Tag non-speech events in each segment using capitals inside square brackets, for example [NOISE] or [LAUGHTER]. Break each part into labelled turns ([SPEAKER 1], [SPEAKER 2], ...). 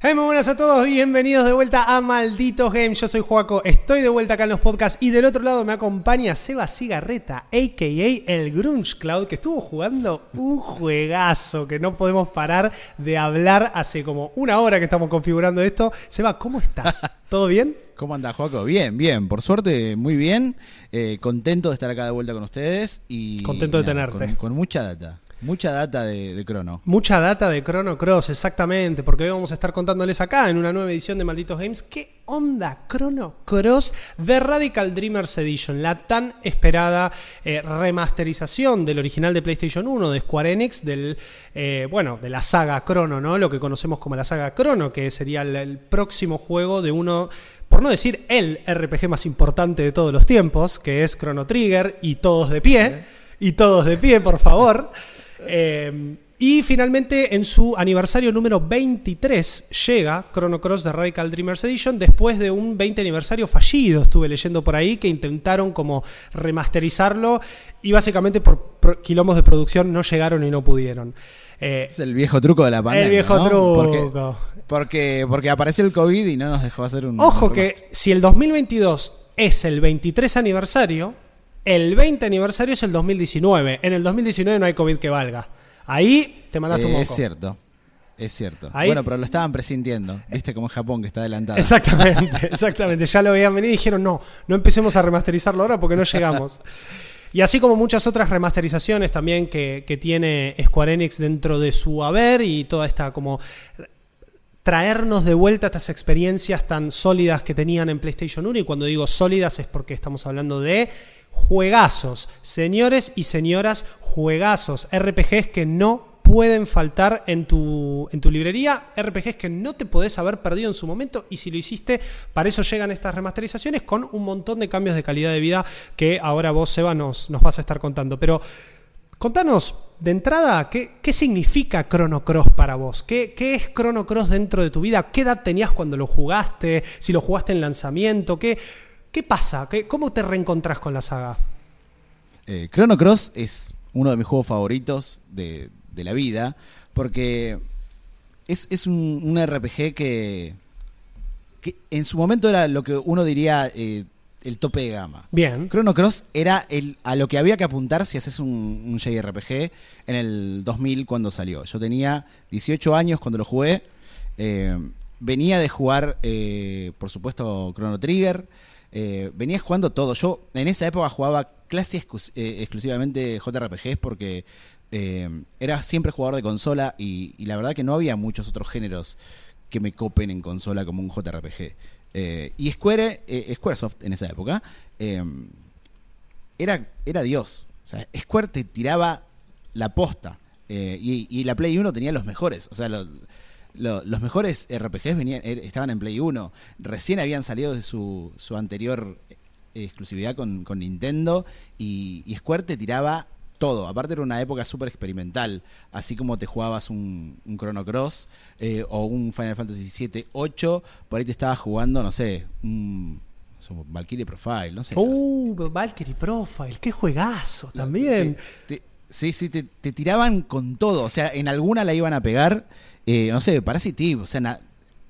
[SPEAKER 1] Hey, muy buenas a todos, bienvenidos de vuelta a Malditos Games. Yo soy Joaco, estoy de vuelta acá en los podcasts y del otro lado me acompaña Seba Cigarreta, a.k.a. el Grunge Cloud, que estuvo jugando un juegazo que no podemos parar de hablar hace como una hora que estamos configurando esto. Seba, ¿cómo estás? [LAUGHS] ¿Todo bien?
[SPEAKER 2] ¿Cómo anda, Joaco? Bien, bien. Por suerte, muy bien. Eh, contento de estar acá de vuelta con ustedes. y
[SPEAKER 1] Contento de
[SPEAKER 2] nada,
[SPEAKER 1] tenerte.
[SPEAKER 2] Con, con mucha data. Mucha data de, de Crono.
[SPEAKER 1] Mucha data de Chrono Cross, exactamente, porque hoy vamos a estar contándoles acá en una nueva edición de Malditos Games qué onda Chrono Cross de Radical Dreamers Edition, la tan esperada eh, remasterización del original de PlayStation 1 de Square Enix, del, eh, bueno, de la saga Chrono, ¿no? Lo que conocemos como la saga Chrono, que sería el, el próximo juego de uno por no decir el RPG más importante de todos los tiempos, que es Chrono Trigger, y todos de pie, y todos de pie, por favor. [LAUGHS] Eh, y finalmente, en su aniversario número 23, llega Chrono Cross de Radical Dreamers Edition después de un 20 aniversario fallido. Estuve leyendo por ahí que intentaron como remasterizarlo y básicamente por quilombos de producción no llegaron y no pudieron. Eh,
[SPEAKER 2] Es el viejo truco de la pandemia.
[SPEAKER 1] el viejo
[SPEAKER 2] ¿no?
[SPEAKER 1] truco.
[SPEAKER 2] Porque, porque, porque apareció el COVID y no nos dejó hacer un.
[SPEAKER 1] Ojo
[SPEAKER 2] un
[SPEAKER 1] que si el 2022 es el 23 aniversario, el 20 aniversario es el 2019. En el 2019 no hay COVID que valga. Ahí te mandaste un
[SPEAKER 2] Eh,
[SPEAKER 1] moco.
[SPEAKER 2] es cierto. Es cierto.
[SPEAKER 1] Ahí-
[SPEAKER 2] Bueno, pero lo estaban presintiendo. Viste como Japón que está adelantado.
[SPEAKER 1] Exactamente, [LAUGHS] exactamente. Ya lo veían venir y dijeron, no, no empecemos a remasterizarlo ahora porque no llegamos. [LAUGHS] Y así como muchas otras remasterizaciones también que, que tiene Square Enix dentro de su haber y toda esta como traernos de vuelta estas experiencias tan sólidas que tenían en PlayStation 1 y cuando digo sólidas es porque estamos hablando de juegazos, señores y señoras, juegazos, RPGs que no pueden faltar en tu, en tu librería, RPGs que no te podés haber perdido en su momento y si lo hiciste, para eso llegan estas remasterizaciones con un montón de cambios de calidad de vida que ahora vos, Seba, nos, nos vas a estar contando. Pero Contanos, de entrada, ¿qué, qué significa Chrono Cross para vos? ¿Qué, ¿Qué es Chrono Cross dentro de tu vida? ¿Qué edad tenías cuando lo jugaste? Si lo jugaste en lanzamiento, ¿qué, qué pasa? ¿Qué, ¿Cómo te reencontrás con la saga?
[SPEAKER 2] Eh, Chrono Cross es uno de mis juegos favoritos de, de la vida porque es, es un, un RPG que, que en su momento era lo que uno diría eh, el tope de gama.
[SPEAKER 1] Bien.
[SPEAKER 2] Chrono Cross era el, a lo que había que apuntar si haces un, un JRPG en el 2000 cuando salió. Yo tenía 18 años cuando lo jugué. eh, venía de jugar, eh, por supuesto, Chrono Trigger. eh, venía jugando todo. Yo en esa época jugaba casi eh, exclusivamente JRPGs porque eh, era siempre jugador de consola y, y la verdad que no había muchos otros géneros que me copen en consola como un JRPG. Eh, y Square, eh, Squaresoft en esa época eh, era, era Dios. O sea, Square te tiraba la posta. Eh, y, la Play 1 tenía los mejores. O sea, lo- lo- los mejores RPGs er- estaban en Play 1. Recién habían salido de su, su anterior exclusividad con, con Nintendo. Y, y Square te tiraba todo. Aparte era una época súper experimental. Así como te jugabas un, un Chrono Cross eh, o un Final Fantasy VII 8. Por ahí te estabas jugando, no sé, un Valkyrie Profile, no sé.
[SPEAKER 1] Uh, Valkyrie Profile, qué juegazo también.
[SPEAKER 2] Te- te- sí, sí, te, te tiraban con todo. O sea, en alguna la iban a pegar. eh, no sé, Parasite Eve, O sea, na-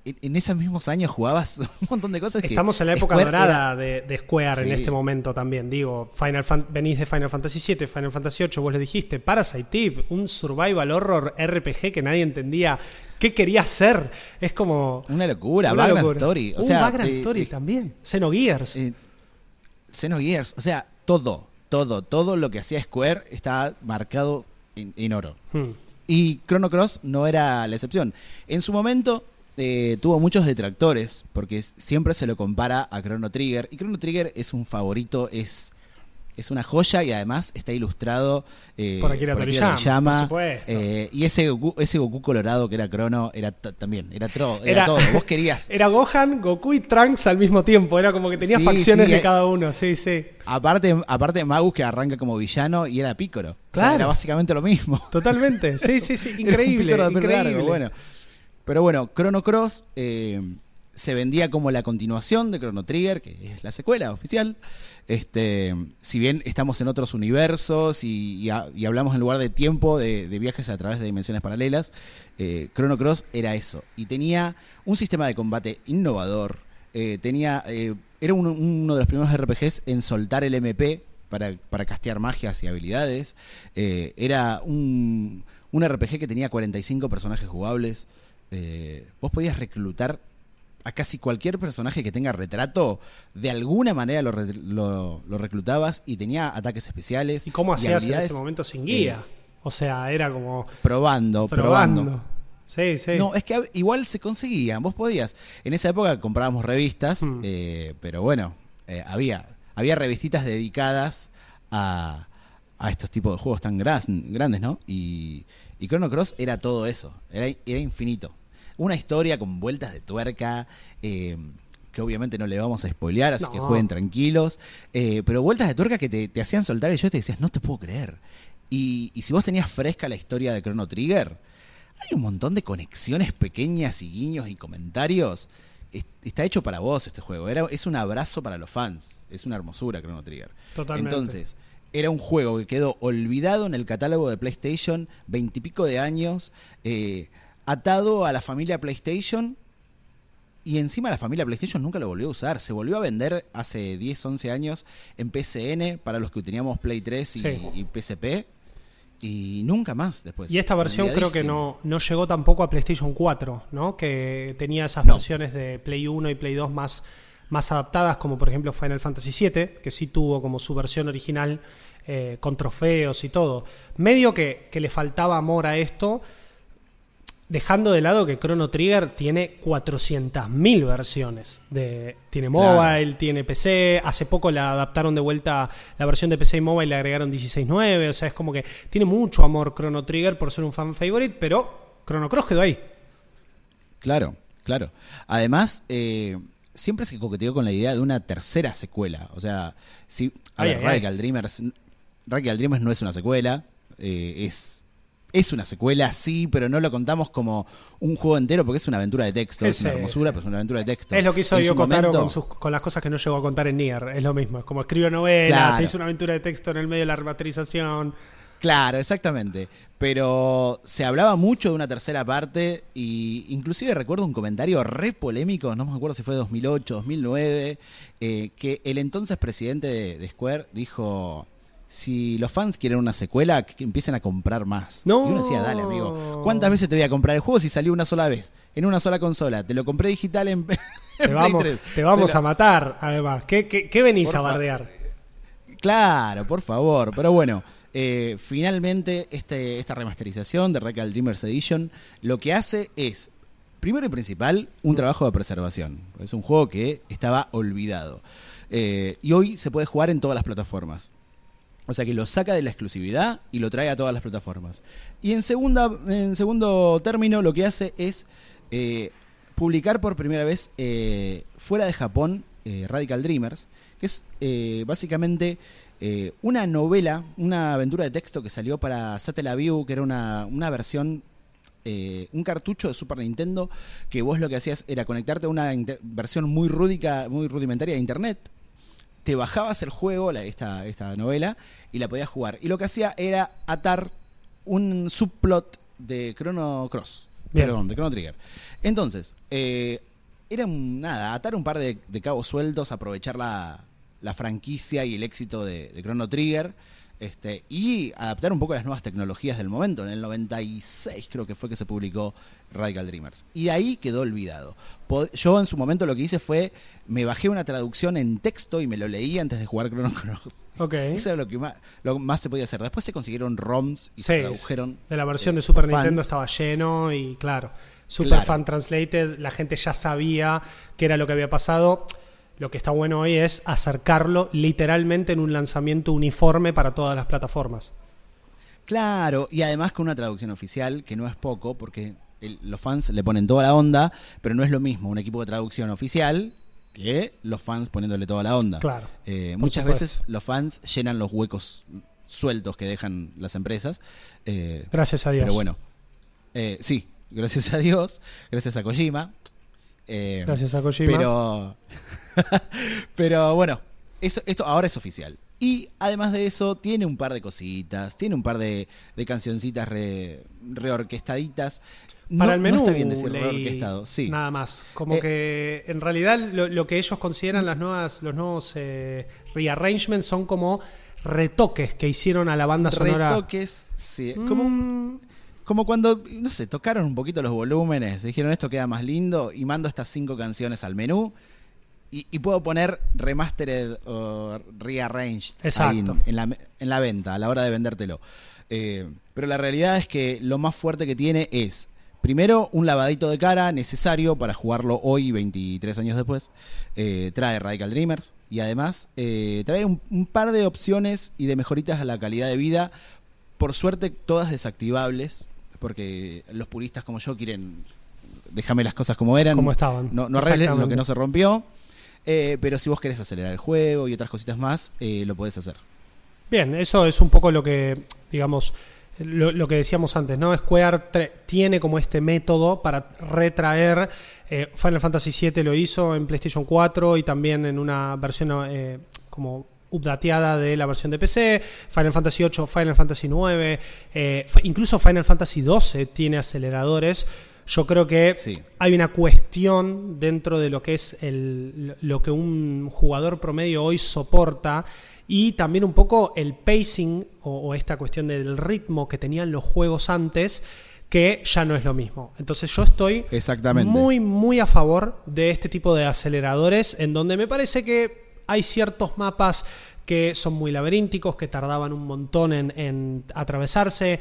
[SPEAKER 2] en, esos mismos años jugabas [LAUGHS] un montón de cosas que.
[SPEAKER 1] Estamos en la época
[SPEAKER 2] Square
[SPEAKER 1] dorada
[SPEAKER 2] era-
[SPEAKER 1] de, de Square en este momento también. Digo, Final Fan- venís de Final Fantasy VII, Final Fantasy VIII, vos le dijiste, Parasite Eve, un survival horror RPG que nadie entendía qué quería hacer. Es como.
[SPEAKER 2] Una locura,
[SPEAKER 1] una locura.
[SPEAKER 2] Story. O
[SPEAKER 1] Un
[SPEAKER 2] sea, eh,
[SPEAKER 1] Story
[SPEAKER 2] eh,
[SPEAKER 1] también. Xenogears.
[SPEAKER 2] eh, Xenogears, o sea, todo, todo, todo lo que hacía Square estaba marcado en, en oro.
[SPEAKER 1] Hmm.
[SPEAKER 2] Y Chrono Cross no era la excepción. En su momento eh, tuvo muchos detractores, porque siempre se lo compara a Chrono Trigger. Y Chrono Trigger es un favorito, es, es una joya y además está ilustrado eh,
[SPEAKER 1] Por Akira Toriyama,
[SPEAKER 2] eh, y ese Goku, ese Goku colorado que era Chrono era también, era, tro- era
[SPEAKER 1] Era-
[SPEAKER 2] todo. Vos querías. [LAUGHS]
[SPEAKER 1] Era Gohan, Goku y Trunks al mismo tiempo. Era como que tenía
[SPEAKER 2] Sí,
[SPEAKER 1] facciones
[SPEAKER 2] sí,
[SPEAKER 1] de
[SPEAKER 2] eh.
[SPEAKER 1] cada uno. Sí, sí.
[SPEAKER 2] Aparte, aparte de Magus que arranca como villano y era Pícoro. O sea,
[SPEAKER 1] Claro.
[SPEAKER 2] era básicamente lo mismo.
[SPEAKER 1] Totalmente. Sí, sí, sí. [LAUGHS] Increíble. increíble.
[SPEAKER 2] largo, bueno. Pero bueno, Chrono Cross eh, se vendía como la continuación de Chrono Trigger, que es la secuela oficial. Este, si bien estamos en otros universos y, y ha- y hablamos en lugar de tiempo de, viajes a través de dimensiones paralelas, eh, Chrono Cross era eso. Y tenía un sistema de combate innovador. eh, tenía, era uno, uno de los primeros RPGs en soltar el MP para, para castear magias y habilidades. Era un, un RPG que tenía 45 personajes jugables. Eh, vos podías reclutar a casi cualquier personaje que tenga retrato, de alguna manera lo, re- lo- lo reclutabas y tenía ataques especiales.
[SPEAKER 1] ¿Y cómo hacías en ese momento sin guía?
[SPEAKER 2] eh,
[SPEAKER 1] o sea, era como
[SPEAKER 2] probando,
[SPEAKER 1] probando.
[SPEAKER 2] probando.
[SPEAKER 1] Sí, sí.
[SPEAKER 2] No, es que igual se conseguían, vos podías. En esa época comprábamos revistas,
[SPEAKER 1] Hmm.
[SPEAKER 2] eh, pero bueno, eh, había, había revistitas dedicadas a, a estos tipos de juegos tan grandes, ¿no? Y, y Chrono Cross era todo eso, era, era infinito. Una historia con vueltas de tuerca, eh, que obviamente no le vamos a spoilear, así
[SPEAKER 1] No.
[SPEAKER 2] que jueguen tranquilos, eh, pero vueltas de tuerca que te, te hacían soltar y yo te decías, no te puedo creer. Y, y si vos tenías fresca la historia de Chrono Trigger, hay un montón de conexiones pequeñas y guiños y comentarios. Es- Está hecho para vos este juego. Era, es un abrazo para los fans. Es una hermosura Chrono Trigger.
[SPEAKER 1] Totalmente.
[SPEAKER 2] Entonces, era un juego que quedó olvidado en el catálogo de PlayStation veintipico de años, eh, atado a la familia PlayStation. Y encima la familia PlayStation nunca lo volvió a usar. Se volvió a vender hace 10, 11 años en PCN para los que teníamos Play 3 y,
[SPEAKER 1] Sí.
[SPEAKER 2] y PSP. Y nunca más después.
[SPEAKER 1] Y esta versión creo que no, no llegó tampoco a PlayStation 4, ¿no? Que tenía esas
[SPEAKER 2] No.
[SPEAKER 1] versiones de Play 1 y Play 2 más, más adaptadas, como por ejemplo Final Fantasy VII, que sí tuvo como su versión original eh, con trofeos y todo. Medio que, que le faltaba amor a esto, dejando de lado que Chrono Trigger tiene 400.000 versiones. De, tiene
[SPEAKER 2] Claro.
[SPEAKER 1] mobile, tiene PC. Hace poco la adaptaron de vuelta la versión de PC y mobile, le agregaron 16.9. O sea, es como que tiene mucho amor Chrono Trigger por ser un fan favorite, pero Chrono Cross quedó ahí.
[SPEAKER 2] Claro, claro. Además, eh, siempre se coqueteó con la idea de una tercera secuela. O sea, si. A
[SPEAKER 1] Ay,
[SPEAKER 2] ver,
[SPEAKER 1] ay,
[SPEAKER 2] Dreamers. Radical Dreamers no es una secuela. eh, es. Es una secuela, sí, pero no lo contamos como un juego entero porque es una aventura de texto. Es,
[SPEAKER 1] Es,
[SPEAKER 2] una hermosura, pero es una aventura de texto.
[SPEAKER 1] Es lo que hizo
[SPEAKER 2] momento-
[SPEAKER 1] con, sus- con las cosas que no llegó a contar en Nier. Es lo mismo. Es como escribió novela,
[SPEAKER 2] Claro.
[SPEAKER 1] te hizo una aventura de texto en el medio de la remasterización.
[SPEAKER 2] Claro, exactamente. Pero se hablaba mucho de una tercera parte y inclusive recuerdo un comentario re polémico, no me acuerdo si fue 2008, 2009, eh, que el entonces presidente de, de Square dijo, si los fans quieren una secuela, que empiecen a comprar más.
[SPEAKER 1] No.
[SPEAKER 2] Y uno decía, dale amigo, ¿cuántas veces te voy a comprar el juego si salió una sola vez? En una sola consola. Te lo compré digital en, [LAUGHS]
[SPEAKER 1] Te vamos,
[SPEAKER 2] 3.
[SPEAKER 1] te vamos
[SPEAKER 2] Pero-
[SPEAKER 1] a matar, además. ¿Qué, qué, qué venís a bardear?
[SPEAKER 2] Claro, por favor. Pero bueno, eh, finalmente este, esta remasterización de Recal Dreamers Edition lo que hace es, primero y principal, un trabajo de preservación. Es un juego que estaba olvidado. Eh, y hoy se puede jugar en todas las plataformas. O sea que lo saca de la exclusividad y lo trae a todas las plataformas. Y en, segunda, en segundo término lo que hace es eh, publicar por primera vez eh, fuera de Japón eh, Radical Dreamers, que es básicamente una novela, una aventura de texto que salió para Satellaview, que era una, una versión un cartucho de Super Nintendo que vos lo que hacías era conectarte a una versión muy rúdica, muy rudimentaria de internet te bajabas el juego, la- esta, esta novela, y la podías jugar. Y lo que hacía era atar un subplot de Chrono Cross.
[SPEAKER 1] Bien.
[SPEAKER 2] Perdón, de Chrono Trigger. Entonces, eh, era un- nada, atar un par de, de cabos sueltos, aprovechar la, la franquicia y el éxito de, de Chrono Trigger. Este, y adaptar un poco a las nuevas tecnologías del momento. En el 96 creo que fue que se publicó Radical Dreamers. Y de ahí quedó olvidado. Yo en su momento lo que hice fue, me bajé una traducción en texto y me lo leí antes de jugar Chrono Cross.
[SPEAKER 1] Ok. [LAUGHS]
[SPEAKER 2] Eso era lo que más, lo que más se podía hacer. Después se consiguieron ROMs y se tradujeron.
[SPEAKER 1] de la versión
[SPEAKER 2] eh,
[SPEAKER 1] de Super
[SPEAKER 2] fans.
[SPEAKER 1] Nintendo estaba lleno y claro, Super
[SPEAKER 2] Claro.
[SPEAKER 1] Fan Translated, la gente ya sabía qué era lo que había pasado. Lo que está bueno hoy es acercarlo literalmente en un lanzamiento uniforme para todas las plataformas.
[SPEAKER 2] Claro, y además con una traducción oficial, que no es poco, porque el- los fans le ponen toda la onda, pero no es lo mismo un equipo de traducción oficial que los fans poniéndole toda la onda.
[SPEAKER 1] Claro,
[SPEAKER 2] Eh, muchas
[SPEAKER 1] supuesto.
[SPEAKER 2] veces los fans llenan los huecos sueltos que dejan las empresas. eh,
[SPEAKER 1] Gracias a Dios.
[SPEAKER 2] Pero bueno, eh, sí, gracias a Dios, gracias a Kojima. Eh,
[SPEAKER 1] Gracias a Kojima.
[SPEAKER 2] Pero, [LAUGHS] pero bueno, eso, esto ahora es oficial. Y además de eso, tiene un par de cositas, tiene un par de, de cancioncitas re- reorquestaditas. No,
[SPEAKER 1] Para el menú,
[SPEAKER 2] no está bien decir reorquestado, sí.
[SPEAKER 1] Nada más. Como
[SPEAKER 2] Eh,
[SPEAKER 1] que en realidad lo, lo que ellos consideran las nuevas, los nuevos eh, rearrangements son como retoques que hicieron a la banda sonora.
[SPEAKER 2] Retoques, sí. Como, un-
[SPEAKER 1] Mm,
[SPEAKER 2] como cuando, no sé, tocaron un poquito los volúmenes, dijeron esto queda más lindo y mando estas cinco canciones al menú y, y puedo poner remastered o rearranged ahí en, en la, en la venta, a la hora de vendértelo. Eh, pero la realidad es que lo más fuerte que tiene es, primero, un lavadito de cara necesario para jugarlo hoy, 23 años después. Eh, trae Radical Dreamers y además eh, trae un, un par de opciones y de mejoritas a la calidad de vida. Por suerte, todas desactivables, porque los puristas como yo quieren déjame las cosas como eran.
[SPEAKER 1] Como estaban.
[SPEAKER 2] No, no arreglen lo que no se rompió. Eh, pero si vos querés acelerar el juego y otras cositas más, eh, lo podés hacer.
[SPEAKER 1] Bien, eso es un poco lo que, digamos, lo, lo que decíamos antes, ¿no? Square tiene como este método para retraer. eh, Final Fantasy VII lo hizo en PlayStation 4 y también en una versión eh, como updateada de la versión de PC. Final Fantasy VIII, Final Fantasy IX, eh, incluso Final Fantasy XII tiene aceleradores. Yo creo que
[SPEAKER 2] Sí.
[SPEAKER 1] hay una cuestión dentro de lo que es el, lo que un jugador promedio hoy soporta y también un poco el pacing o, o esta cuestión del ritmo que tenían los juegos antes que ya no es lo mismo. Entonces yo estoy
[SPEAKER 2] Exactamente.
[SPEAKER 1] muy muy a favor de este tipo de aceleradores en donde me parece que hay ciertos mapas que son muy laberínticos, que tardaban un montón en, en atravesarse.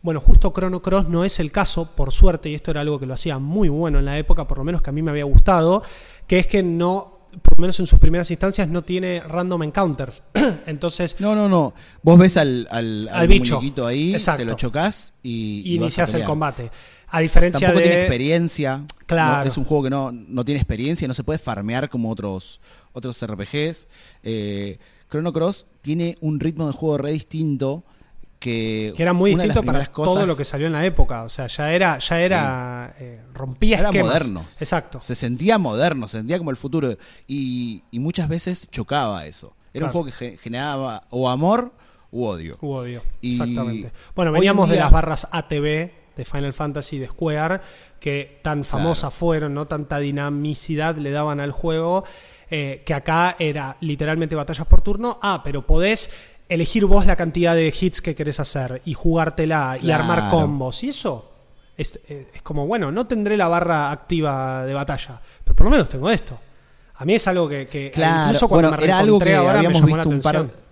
[SPEAKER 1] Bueno, justo Chrono Cross no es el caso, por suerte, y esto era algo que lo hacía muy bueno en la época, por lo menos que a mí me había gustado, que es que no, por lo menos en sus primeras instancias, no tiene random encounters. [CLEARS THROAT] Entonces,
[SPEAKER 2] No, no, no. Vos ves al, al,
[SPEAKER 1] Al bicho.
[SPEAKER 2] ahí,
[SPEAKER 1] Exacto.
[SPEAKER 2] te lo chocas y,
[SPEAKER 1] y
[SPEAKER 2] y
[SPEAKER 1] inicias el combate. A diferencia
[SPEAKER 2] Tampoco
[SPEAKER 1] de.
[SPEAKER 2] tiene experiencia.
[SPEAKER 1] Claro.
[SPEAKER 2] No, es un juego que no, no tiene experiencia, no se puede farmear como otros, otros RPGs. Eh, Chrono Cross tiene un ritmo de juego re distinto que,
[SPEAKER 1] que era muy distinto para
[SPEAKER 2] cosas
[SPEAKER 1] todo lo que salió en la época. O sea, ya era, ya era, eh, rompía
[SPEAKER 2] era
[SPEAKER 1] esquemas.
[SPEAKER 2] moderno.
[SPEAKER 1] Exacto.
[SPEAKER 2] Se sentía moderno, se sentía como el futuro. Y, y muchas veces chocaba eso. Era un juego que ge- generaba o amor u odio.
[SPEAKER 1] U odio.
[SPEAKER 2] Y
[SPEAKER 1] Exactamente. Bueno, veníamos de las barras ATB de Final Fantasy de Square, que tan famosas fueron, ¿no? Tanta dinamicidad le daban al juego, eh, que acá era literalmente batallas por turno. Ah, pero podés elegir vos la cantidad de hits que querés hacer y jugártela y armar combos. Y eso es, eh, es como, bueno, no tendré la barra activa de batalla, pero por lo menos tengo esto. A mí es algo que, que
[SPEAKER 2] Claro,
[SPEAKER 1] incluso cuando
[SPEAKER 2] bueno,
[SPEAKER 1] me
[SPEAKER 2] era algo que
[SPEAKER 1] ahora me
[SPEAKER 2] habíamos
[SPEAKER 1] llamó la
[SPEAKER 2] visto un par
[SPEAKER 1] atención.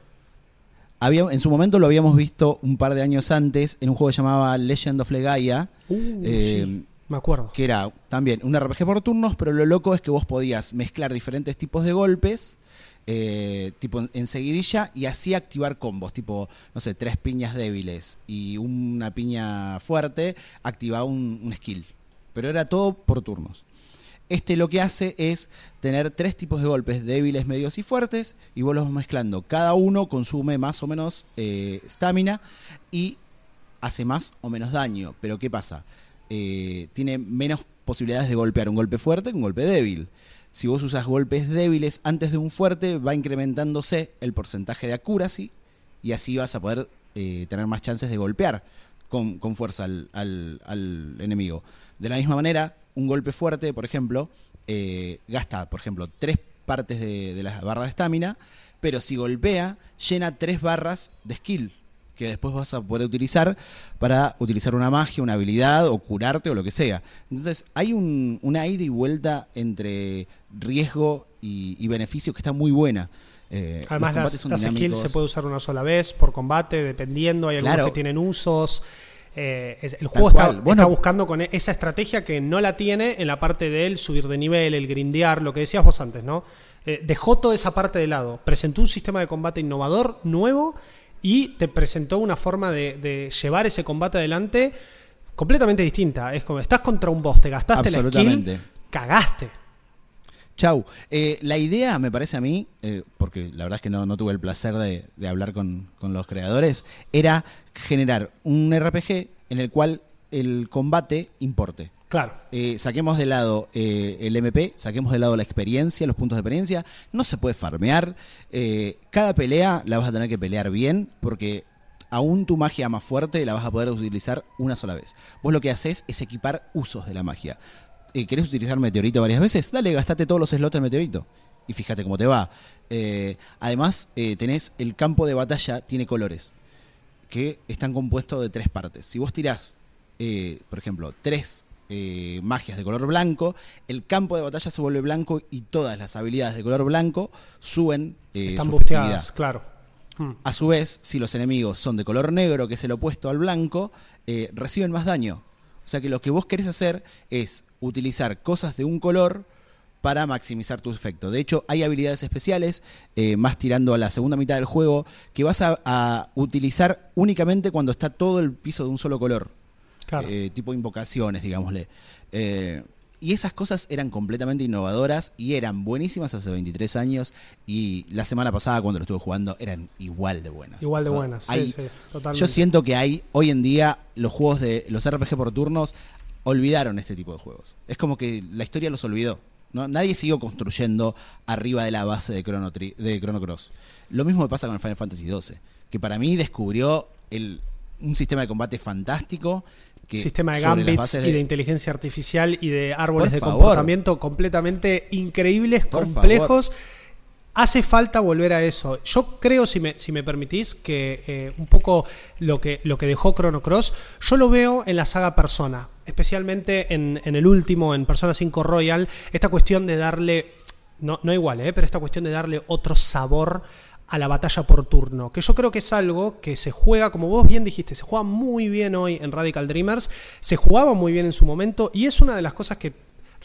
[SPEAKER 2] Había, en su momento lo habíamos visto un par de años antes en un juego que llamaba Legend of Legaia,
[SPEAKER 1] Uh,
[SPEAKER 2] eh,
[SPEAKER 1] sí, me acuerdo.
[SPEAKER 2] que era también un RPG por turnos, pero lo loco es que vos podías mezclar diferentes tipos de golpes, eh, tipo en, en seguidilla, y así activar combos, tipo, no sé, tres piñas débiles y una piña fuerte, activaba un, un skill. Pero era todo por turnos. Este lo que hace es tener tres tipos de golpes, débiles, medios y fuertes, y vos los vas mezclando. Cada uno consume más o menos estamina y hace más o menos daño. Pero ¿qué pasa? Eh, tiene menos posibilidades de golpear un golpe fuerte que un golpe débil. Si vos usas golpes débiles antes de un fuerte, va incrementándose el porcentaje de accuracy y así vas a poder eh, tener más chances de golpear con, con fuerza al- al enemigo. De la misma manera, un golpe fuerte, por ejemplo, eh, gasta, por ejemplo, tres partes de, de la barra de estamina, pero si golpea, llena tres barras de skill que después vas a poder utilizar para utilizar una magia, una habilidad o curarte o lo que sea. Entonces hay un, una ida y vuelta entre riesgo y, y beneficio que está muy buena. Eh,
[SPEAKER 1] Además, las, las skills se puede usar una sola vez por combate, dependiendo. Hay algunos
[SPEAKER 2] Claro.
[SPEAKER 1] que tienen usos. Eh, es- el juego está,
[SPEAKER 2] cual. Bueno.
[SPEAKER 1] está buscando con esa estrategia que no la tiene en la parte del subir de nivel, el grindear, lo que decías vos antes, ¿no? Eh, dejó toda esa parte de lado. Presentó un sistema de combate innovador, nuevo, y te presentó una forma de, de llevar ese combate adelante completamente distinta. Es como, estás contra un boss, te gastaste la skill, cagaste.
[SPEAKER 2] Chau. Eh, la idea, me parece a mí, eh, porque la verdad es que no, no tuve el placer de, de hablar con, con los creadores, era generar un RPG en el cual el combate importe.
[SPEAKER 1] Claro.
[SPEAKER 2] Eh, saquemos de lado el MP, saquemos de lado la experiencia, los puntos de experiencia. No se puede farmear. Cada pelea la vas a tener que pelear bien porque aún tu magia más fuerte la vas a poder utilizar una sola vez. Vos lo que haces es equipar usos de la magia. Eh, ¿Querés utilizar meteorito varias veces? Dale, gastate todos los slots de meteorito. Y fíjate cómo te va. Eh, además, eh, tenés el campo de batalla, tiene colores que están compuestos de tres partes. Si vos tirás, eh, por ejemplo, tres eh, magias de color blanco, el campo de batalla se vuelve blanco y todas las habilidades de color blanco suben
[SPEAKER 1] Están
[SPEAKER 2] su
[SPEAKER 1] busteadas, claro. Mm.
[SPEAKER 2] A su vez, si los enemigos son de color negro, que es el opuesto al blanco, eh, reciben más daño. O sea que lo que vos querés hacer es utilizar cosas de un color para maximizar tu efecto. De hecho, hay habilidades especiales, eh, más tirando a la segunda mitad del juego, que vas a, a utilizar únicamente cuando está todo el piso de un solo color.
[SPEAKER 1] Claro.
[SPEAKER 2] Eh, tipo invocaciones, digámosle. Eh, y esas cosas eran completamente innovadoras y eran buenísimas hace 23 años. Y la semana pasada, cuando lo estuve jugando, eran igual de buenas.
[SPEAKER 1] Igual de
[SPEAKER 2] O sea,
[SPEAKER 1] buenas, sí, sí, totalmente.
[SPEAKER 2] Yo siento que hay, hoy en día, los juegos de los RPG por turnos olvidaron este tipo de juegos. Es como que la historia los olvidó. ¿no? Nadie siguió construyendo arriba de la base de Chrono, Tri- de Chrono Cross. Lo mismo me pasa con el Final Fantasy XII, que para mí descubrió el, un sistema de combate fantástico. Que
[SPEAKER 1] Sistema de gambits y de inteligencia artificial y de árboles
[SPEAKER 2] Por
[SPEAKER 1] de
[SPEAKER 2] favor.
[SPEAKER 1] comportamiento completamente increíbles,
[SPEAKER 2] Por
[SPEAKER 1] complejos. Hace falta volver a eso. Yo creo, si me, si me permitís, que eh, un poco lo que, lo que dejó Chrono Cross, yo lo veo en la saga Persona, especialmente en, en el último, en Persona 5 Royal, esta cuestión de darle, no, no igual, eh, pero esta cuestión de darle otro sabor a la batalla por turno, que yo creo que es algo que se juega, como vos bien dijiste, se juega muy bien hoy en Radical Dreamers, se jugaba muy bien en su momento y es una de las cosas que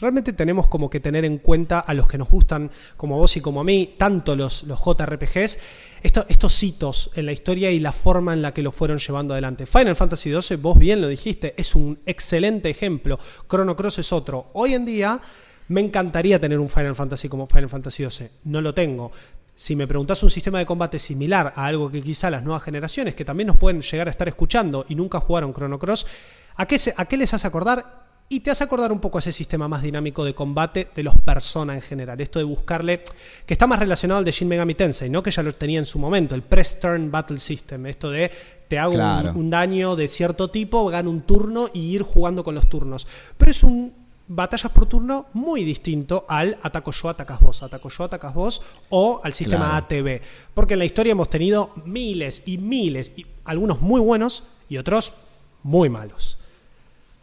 [SPEAKER 1] realmente tenemos como que tener en cuenta a los que nos gustan, como vos y como a mí, tanto los, los JRPGs, esto- estos hitos en la historia y la forma en la que lo fueron llevando adelante. Final Fantasy XII, vos bien lo dijiste, es un excelente ejemplo. Chrono Cross es otro. Hoy en día me encantaría tener un Final Fantasy como Final Fantasy XII. No lo tengo. Si me preguntás un sistema de combate similar a algo que quizá las nuevas generaciones, que también nos pueden llegar a estar escuchando y nunca jugaron Chrono Cross, ¿a qué, se- a qué les hace acordar? Y te hace acordar un poco a ese sistema más dinámico de combate de los Persona en general. Esto de buscarle, que está más relacionado al de Shin Megami Tensei, ¿no? Que ya lo tenía en su momento, el Press Turn Battle System. Esto de te hago un- un, daño de cierto tipo, gano un turno y ir jugando con los turnos. Pero es un batallas por turno muy distinto al ataco yo, atacas vos, ataco yo, atacas vos o al sistema
[SPEAKER 2] Claro.
[SPEAKER 1] ATB. Porque en la historia hemos tenido miles y miles, y algunos muy buenos y otros muy malos.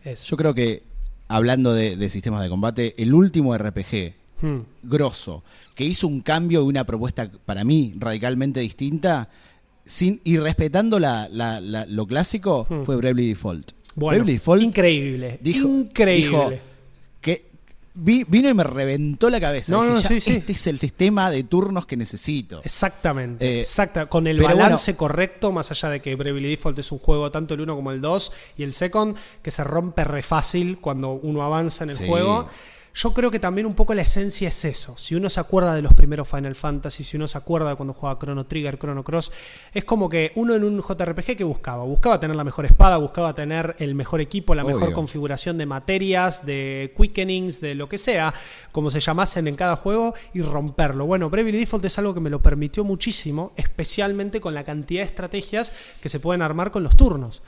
[SPEAKER 1] Es-
[SPEAKER 2] Yo creo que, hablando de, de sistemas de combate, el último RPG
[SPEAKER 1] Hmm.
[SPEAKER 2] grosso que hizo un cambio y una propuesta para mí radicalmente distinta sin y respetando la, la- la- lo clásico fue Bravely Default.
[SPEAKER 1] Hmm. Bueno,
[SPEAKER 2] Bravely Default
[SPEAKER 1] increíble,
[SPEAKER 2] dijo,
[SPEAKER 1] increíble.
[SPEAKER 2] dijo vi- vino y me reventó la cabeza.
[SPEAKER 1] No,
[SPEAKER 2] Dije,
[SPEAKER 1] no,
[SPEAKER 2] "Ya,
[SPEAKER 1] sí, sí.
[SPEAKER 2] Este es el sistema de turnos que necesito.
[SPEAKER 1] Exactamente,
[SPEAKER 2] Eh,
[SPEAKER 1] exacta, con el balance correcto, más allá de que Bravely Default es un juego tanto el 1 como el 2 y el second, que se rompe re fácil cuando uno avanza en el
[SPEAKER 2] Sí.
[SPEAKER 1] juego. Yo creo que también un poco la esencia es eso. Si uno se acuerda de los primeros Final Fantasy, si uno se acuerda de cuando jugaba Chrono Trigger, Chrono Cross, es como que uno en un JRPG que buscaba, buscaba tener la mejor espada, buscaba tener el mejor equipo, la mejor configuración de materias, de quickenings, de lo que sea, como se llamasen en cada juego, y romperlo. Bueno, Bravely Default es algo que me lo permitió muchísimo, especialmente con la cantidad de estrategias que se pueden armar con los turnos.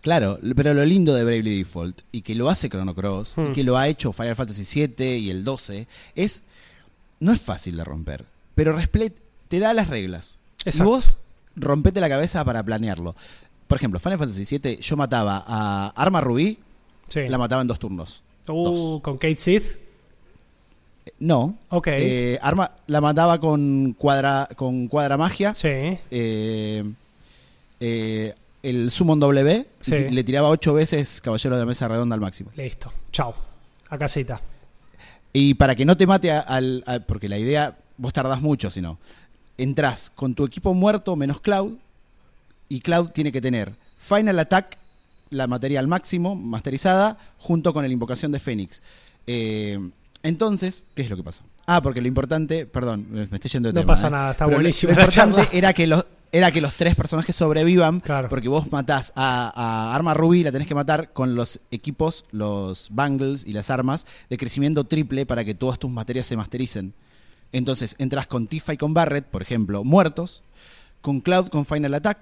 [SPEAKER 2] Claro, pero lo lindo de Bravely Default y que lo hace Chrono Cross
[SPEAKER 1] Hmm.
[SPEAKER 2] y que lo ha hecho Final Fantasy VII y el 12 es no es fácil de romper, pero Resplet te da las reglas
[SPEAKER 1] Exacto.
[SPEAKER 2] y vos rompete la cabeza para planearlo. Por ejemplo, Final Fantasy VII yo mataba a Arma Rubí,
[SPEAKER 1] Sí.
[SPEAKER 2] la mataba en dos turnos.
[SPEAKER 1] Uh,
[SPEAKER 2] Dos.
[SPEAKER 1] con Kate Sith.
[SPEAKER 2] No.
[SPEAKER 1] Ok.
[SPEAKER 2] Eh, Arma la mataba con cuadra con cuadra magia.
[SPEAKER 1] Sí.
[SPEAKER 2] eh, eh, el Summon W
[SPEAKER 1] Sí.
[SPEAKER 2] le tiraba ocho veces Caballero de la Mesa Redonda al máximo.
[SPEAKER 1] Listo. Chao. A casita.
[SPEAKER 2] Y para que no te mate al. porque la idea, vos tardás mucho, si no. Entrás con tu equipo muerto menos Cloud. Y Cloud tiene que tener Final Attack, la materia al máximo, masterizada, junto con la invocación de Fénix. Eh, entonces, ¿qué es lo que pasa? Ah, porque lo importante, perdón, me estoy yendo de
[SPEAKER 1] No
[SPEAKER 2] tema,
[SPEAKER 1] pasa
[SPEAKER 2] ¿eh?
[SPEAKER 1] nada, está
[SPEAKER 2] Pero lo- importante
[SPEAKER 1] charla.
[SPEAKER 2] era que los, era que los tres personajes sobrevivan,
[SPEAKER 1] Claro.
[SPEAKER 2] porque vos matás a, a Arma Rubí, la tenés que matar con los equipos, los bangles y las armas de crecimiento triple para que todas tus materias se mastericen. Entonces entras con Tifa y con Barret, por ejemplo, muertos, con Cloud con Final Attack,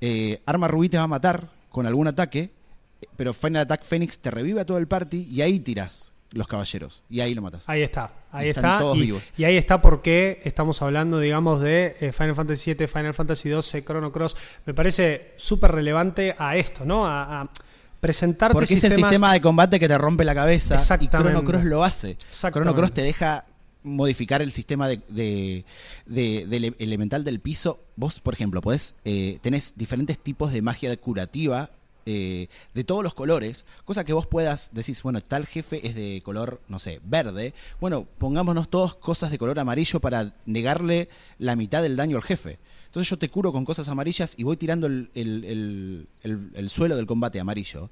[SPEAKER 2] eh, Arma Rubí te va a matar con algún ataque, eh, pero Final Attack Phoenix te revive a todo el party y ahí tirás los caballeros y ahí lo matas.
[SPEAKER 1] Ahí está, ahí
[SPEAKER 2] están
[SPEAKER 1] está.
[SPEAKER 2] todos
[SPEAKER 1] y,
[SPEAKER 2] vivos.
[SPEAKER 1] y ahí está porque estamos hablando, digamos, de eh, Final Fantasy VII, Final Fantasy XII, Chrono Cross. Me parece súper relevante a esto, ¿no? A, a presentarte
[SPEAKER 2] Porque es el sistema de combate que te rompe la cabeza y. Chrono Cross lo hace. Chrono Cross te deja modificar el sistema de, de- elemental del piso. Vos, por ejemplo, podés, eh, tenés diferentes tipos de magia curativa eh, de todos los colores, cosa que vos puedas decir, bueno, tal jefe es de color, no sé, verde. Bueno, pongámonos todos cosas de color amarillo para negarle la mitad del daño al jefe. Entonces yo te curo con cosas amarillas y voy tirando el, el- el- el- el suelo del combate amarillo.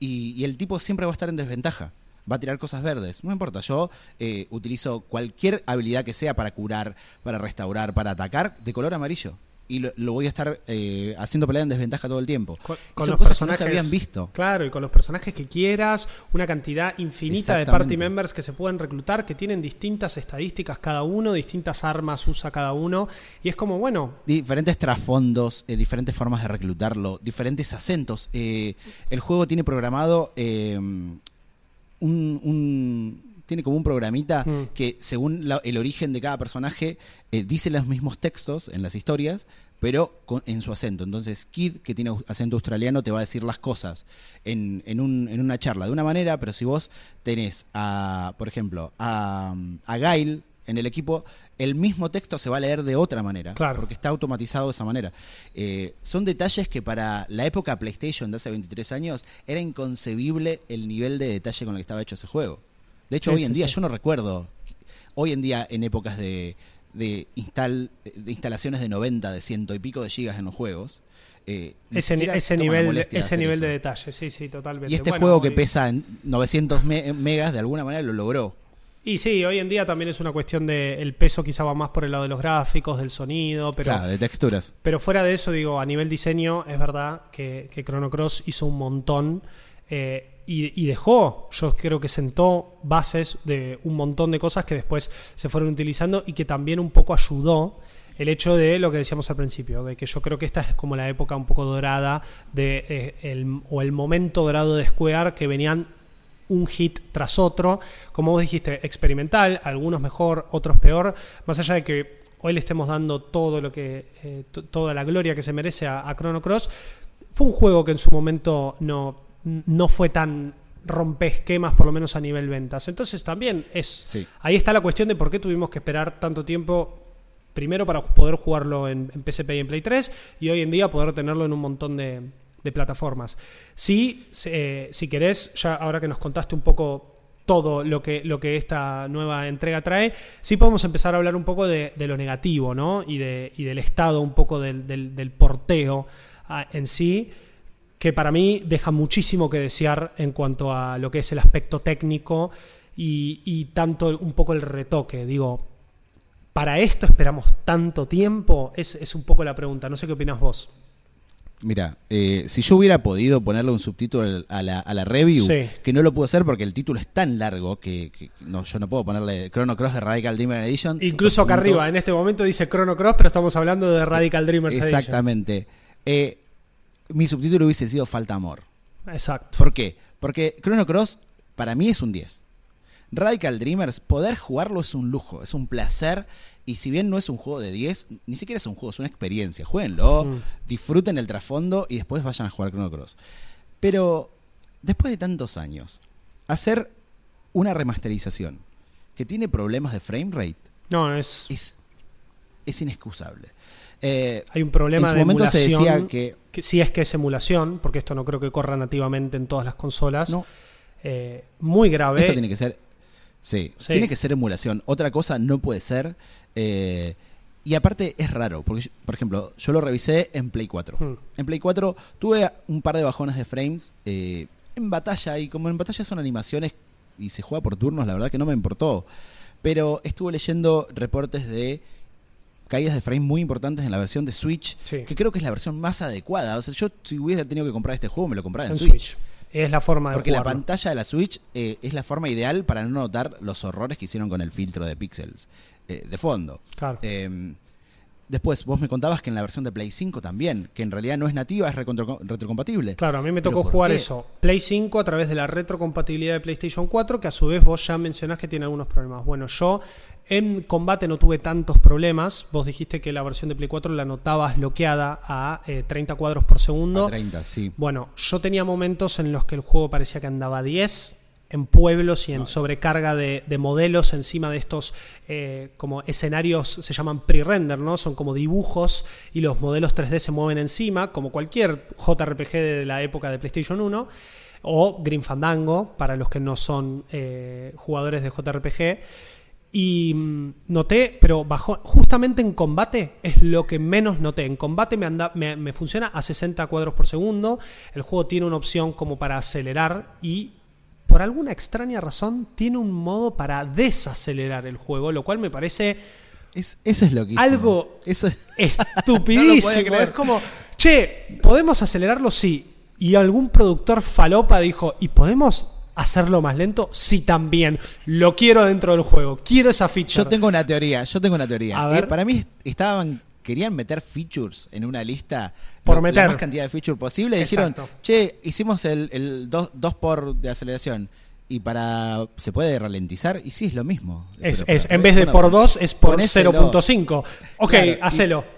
[SPEAKER 2] Y, y el tipo siempre va a estar en desventaja. Va a tirar cosas verdes. No importa, yo eh, utilizo cualquier habilidad que sea para curar, para restaurar, para atacar, de color amarillo. Y lo, lo voy a estar eh, haciendo pelear en desventaja todo el tiempo.
[SPEAKER 1] Con, con
[SPEAKER 2] son
[SPEAKER 1] los
[SPEAKER 2] cosas que no
[SPEAKER 1] personajes
[SPEAKER 2] se habían visto.
[SPEAKER 1] Claro, y con los personajes que quieras, una cantidad infinita de party members que se pueden reclutar, que tienen distintas estadísticas cada uno, distintas armas usa cada uno. Y es como, bueno,
[SPEAKER 2] Diferentes trasfondos, eh, diferentes formas de reclutarlo, diferentes acentos. Eh, el juego tiene programado un, un- Tiene como un programita
[SPEAKER 1] Mm.
[SPEAKER 2] que según la- el origen de cada personaje eh, dice los mismos textos en las historias, pero con- en su acento. Entonces Kid, que tiene acento australiano, te va a decir las cosas en, en un- en una charla de una manera, pero si vos tenés a, por ejemplo, a, a Gail en el equipo, el mismo texto se va a leer de otra manera,
[SPEAKER 1] Claro.
[SPEAKER 2] porque está automatizado de esa manera. Eh, son detalles que para la época PlayStation de hace 23 años era inconcebible el nivel de detalle con el que estaba hecho ese juego. De hecho,
[SPEAKER 1] Sí,
[SPEAKER 2] hoy en
[SPEAKER 1] sí,
[SPEAKER 2] día
[SPEAKER 1] sí.
[SPEAKER 2] yo no recuerdo, hoy en día en épocas de, de, instal, de instalaciones de 90, de ciento y pico de gigas en los juegos, eh,
[SPEAKER 1] ese, ese nivel, de, ese nivel
[SPEAKER 2] eso.
[SPEAKER 1] de detalle, sí, sí, totalmente.
[SPEAKER 2] Y este
[SPEAKER 1] Bueno,
[SPEAKER 2] juego que
[SPEAKER 1] y-
[SPEAKER 2] pesa en 900 me- megas, de alguna manera lo logró.
[SPEAKER 1] Y sí, hoy en día también es una cuestión de el peso quizá va más por el lado de los gráficos, del sonido, pero
[SPEAKER 2] claro, de texturas.
[SPEAKER 1] Pero fuera de eso, digo, a nivel diseño, es verdad que, que Chrono Cross hizo un montón eh, y, dejó, yo creo que sentó bases de un montón de cosas que después se fueron utilizando y que también un poco ayudó el hecho de lo que decíamos al principio, de que yo creo que esta es como la época un poco dorada de, eh, el, o el momento dorado de Square que venían un hit tras otro, como vos dijiste, experimental, algunos mejor, otros peor, más allá de que hoy le estemos dando todo lo que, eh, toda la gloria que se merece a, a Chrono Cross, fue un juego que en su momento no, no fue tan esquemas por lo menos a nivel ventas. Entonces también es
[SPEAKER 2] Sí.
[SPEAKER 1] ahí está la cuestión de por qué tuvimos que esperar tanto tiempo primero para poder jugarlo en, en PSP y en Play 3 y hoy en día poder tenerlo en un montón de, de plataformas. Si, eh, si querés, ya ahora que nos contaste un poco todo lo que, lo que esta nueva entrega trae, sí podemos empezar a hablar un poco de, de lo negativo, ¿no? Y, de, y del estado un poco del, del- del porteo ah, en sí, que para mí deja muchísimo que desear en cuanto a lo que es el aspecto técnico y, y tanto un poco el retoque. Digo, ¿para esto esperamos tanto tiempo? Es, es un poco la pregunta. No sé qué opinas vos.
[SPEAKER 2] Mira, eh, si yo hubiera podido ponerle un subtítulo a la, a la review,
[SPEAKER 1] Sí.
[SPEAKER 2] que no lo puedo hacer porque el título es tan largo que, que no, yo no puedo ponerle Chrono Cross de Radical Demon Edition.
[SPEAKER 1] Incluso acá
[SPEAKER 2] puntos.
[SPEAKER 1] arriba, en este momento dice Chrono Cross, pero estamos hablando de Radical Dreamers Edition.
[SPEAKER 2] Exactamente. Eh, mi subtítulo hubiese sido Falta Amor.
[SPEAKER 1] Exacto.
[SPEAKER 2] ¿Por qué? Porque Chrono Cross para mí es un 10. Radical Dreamers, poder jugarlo es un lujo, es un placer. Y si bien no es un juego de 10, ni siquiera es un juego, es una experiencia. Jueguenlo,
[SPEAKER 1] Mm.
[SPEAKER 2] disfruten el trasfondo y después vayan a jugar Chrono Cross. Pero después de tantos años, hacer una remasterización que tiene problemas de frame rate
[SPEAKER 1] No, es,
[SPEAKER 2] es, es inexcusable. Eh,
[SPEAKER 1] hay un problema
[SPEAKER 2] en su
[SPEAKER 1] de
[SPEAKER 2] momento se decía que
[SPEAKER 1] si es que es emulación, porque esto no creo que corra nativamente en todas las consolas.
[SPEAKER 2] no,
[SPEAKER 1] eh, muy grave.
[SPEAKER 2] Esto tiene que ser. Sí,
[SPEAKER 1] Sí.
[SPEAKER 2] tiene que ser emulación. Otra cosa no puede ser. eh, y aparte es raro, porque, yo- por ejemplo, yo lo revisé en Play 4.
[SPEAKER 1] Hmm.
[SPEAKER 2] En Play 4 tuve un par de bajones de frames eh, en batalla, y como en batalla son animaciones y se juega por turnos, la verdad que no me importó. Pero estuve leyendo reportes de caídas de frame muy importantes en la versión de Switch,
[SPEAKER 1] Sí.
[SPEAKER 2] que creo que es la versión más adecuada. O sea, yo si hubiese tenido que comprar este juego, me lo compraba en,
[SPEAKER 1] En
[SPEAKER 2] Switch.
[SPEAKER 1] Switch. Es la forma de
[SPEAKER 2] Porque la pantalla de la Switch eh, es la forma ideal para no notar los horrores que hicieron con el filtro de píxeles eh, de fondo.
[SPEAKER 1] Claro.
[SPEAKER 2] Eh, después, vos me contabas que en la versión de Play 5 también, que en realidad no es nativa, es retrocompatible.
[SPEAKER 1] Claro, a mí me
[SPEAKER 2] ¿Pero
[SPEAKER 1] tocó jugar
[SPEAKER 2] qué?
[SPEAKER 1] eso. Play 5 a través de la retrocompatibilidad de PlayStation 4, que a su vez vos ya mencionás que tiene algunos problemas. Bueno, yo en combate no tuve tantos problemas. Vos dijiste que la versión de Play 4 la notabas bloqueada a eh, 30 cuadros por segundo.
[SPEAKER 2] A 30, sí.
[SPEAKER 1] Bueno, yo tenía momentos en los que el juego parecía que andaba a 10 en pueblos y en sobrecarga de, de modelos encima de estos eh, como escenarios, se llaman pre-render, ¿no? Son como dibujos y los modelos 3D se mueven encima, como cualquier JRPG de la época de PlayStation 1, o Green Fandango, para los que no son eh, jugadores de JRPG. Y mm, noté, pero bajo, justamente en combate es lo que menos noté. En combate me, anda, me, me funciona a 60 cuadros por segundo. El juego tiene una opción como para acelerar y por alguna extraña razón tiene un modo para desacelerar el juego, lo cual me parece
[SPEAKER 2] Es, eso es lo que hizo.
[SPEAKER 1] Algo
[SPEAKER 2] Eso [LAUGHS] [LAUGHS]
[SPEAKER 1] estupidísimo. es como, che, ¿podemos acelerarlo? Sí. Y algún productor falopa dijo, ¿y podemos hacerlo más lento? Sí, también. Lo quiero dentro del juego. Quiero esa feature.
[SPEAKER 2] Yo tengo una teoría, yo tengo una teoría.
[SPEAKER 1] A ver.
[SPEAKER 2] Eh, para mí estaban querían meter features en una lista
[SPEAKER 1] Por
[SPEAKER 2] lo-
[SPEAKER 1] meter.
[SPEAKER 2] la más cantidad de features posible. Dijeron, che, hicimos el 2 por de aceleración. Y para. ¿Se puede ralentizar? Y sí, es lo mismo.
[SPEAKER 1] Es, es- en vez de por 2 es por
[SPEAKER 2] ponéselo.
[SPEAKER 1] 0.5. Ok,
[SPEAKER 2] Claro,
[SPEAKER 1] hacelo.
[SPEAKER 2] Y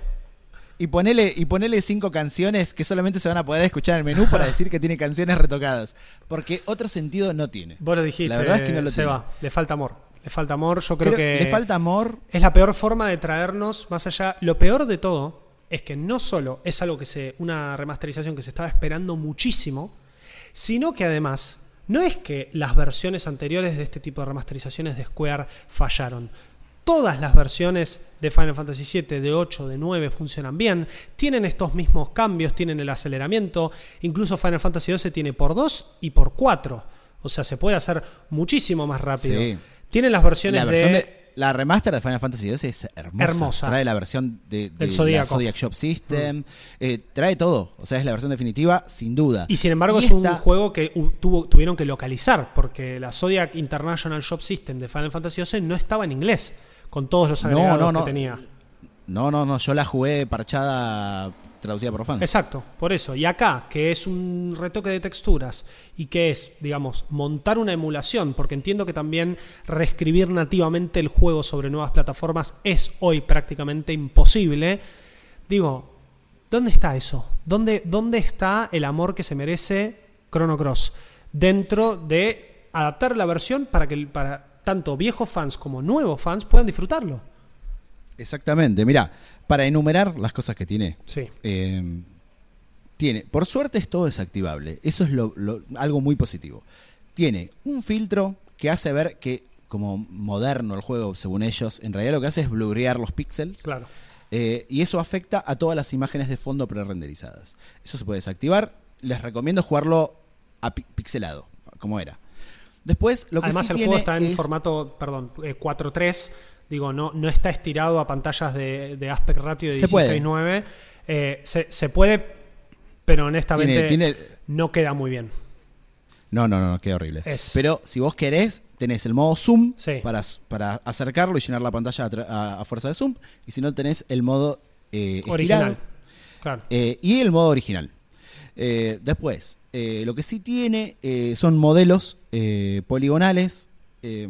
[SPEAKER 2] ponele, y ponele cinco canciones que solamente se van a poder escuchar en el menú para [LAUGHS] decir que tiene canciones retocadas. Porque otro sentido no tiene.
[SPEAKER 1] Vos lo dijiste,
[SPEAKER 2] La verdad es que no lo
[SPEAKER 1] se
[SPEAKER 2] tiene.
[SPEAKER 1] va. Le falta amor. Le falta amor. Yo creo,
[SPEAKER 2] Creo-
[SPEAKER 1] que
[SPEAKER 2] le falta amor.
[SPEAKER 1] es la peor forma de traernos más allá. Lo peor de todo es que no solo es algo que se. una remasterización que se estaba esperando muchísimo, sino que además. No es que las versiones anteriores de este tipo de remasterizaciones de Square fallaron. Todas las versiones de Final Fantasy VII, de 8, de 9 funcionan bien, tienen estos mismos cambios, tienen el aceleramiento, incluso Final Fantasy XII tiene por 2 y por 4, o sea, se puede hacer muchísimo más rápido.
[SPEAKER 2] Sí.
[SPEAKER 1] Tienen las versiones
[SPEAKER 2] La, versión
[SPEAKER 1] de...
[SPEAKER 2] de- la remaster de Final Fantasy II es hermosa.
[SPEAKER 1] Hermosa.
[SPEAKER 2] Trae la versión de, la. Zodiac Shop System. eh, trae todo. O sea, es la versión definitiva, sin duda.
[SPEAKER 1] Y sin embargo
[SPEAKER 2] Y
[SPEAKER 1] es un juego que tuvo, tuvieron que localizar, porque la Zodiac International Shop System de Final Fantasy XII no estaba en inglés, con todos los
[SPEAKER 2] No,
[SPEAKER 1] agregados
[SPEAKER 2] no, no.
[SPEAKER 1] que tenía.
[SPEAKER 2] No, no, no. Yo la jugué parchada, traducida por fans.
[SPEAKER 1] Exacto, por eso. Y acá, que es un retoque de texturas y que es, digamos, montar una emulación, porque entiendo que también reescribir nativamente el juego sobre nuevas plataformas es hoy prácticamente imposible. Digo, ¿dónde está eso? ¿Dónde, dónde está el amor que se merece Chrono Cross? Dentro de adaptar la versión para que para tanto viejos fans como nuevos fans puedan disfrutarlo.
[SPEAKER 2] Exactamente. Mira, para enumerar las cosas que tiene.
[SPEAKER 1] Sí.
[SPEAKER 2] eh, tiene, por suerte es todo desactivable. Eso es lo- lo- algo muy positivo. Tiene un filtro que hace ver que, como moderno el juego, según ellos, en realidad lo que hace es blurrear los píxeles.
[SPEAKER 1] Claro.
[SPEAKER 2] Eh, y eso afecta a todas las imágenes de fondo pre-renderizadas. Eso se puede desactivar. Les recomiendo jugarlo a pi- pixelado, como era. Después, lo que
[SPEAKER 1] Además,
[SPEAKER 2] sí
[SPEAKER 1] el juego está en
[SPEAKER 2] es-
[SPEAKER 1] formato, perdón, eh, 4.3. Digo, no, no está estirado a pantallas de, de aspect ratio de
[SPEAKER 2] Se puede.
[SPEAKER 1] 16.9. Eh, se, se puede, pero honestamente
[SPEAKER 2] Tiene- tiene-
[SPEAKER 1] no queda muy bien.
[SPEAKER 2] No, no, no, queda horrible.
[SPEAKER 1] Es-
[SPEAKER 2] Pero si vos querés, tenés el modo zoom
[SPEAKER 1] Sí.
[SPEAKER 2] para, para acercarlo y llenar la pantalla a, tra- a- a fuerza de zoom. Y si no, tenés el modo eh,
[SPEAKER 1] Original.
[SPEAKER 2] estirado,
[SPEAKER 1] Claro.
[SPEAKER 2] eh, y el modo original. Eh, después, eh, lo que sí tiene eh, son modelos eh, poligonales eh,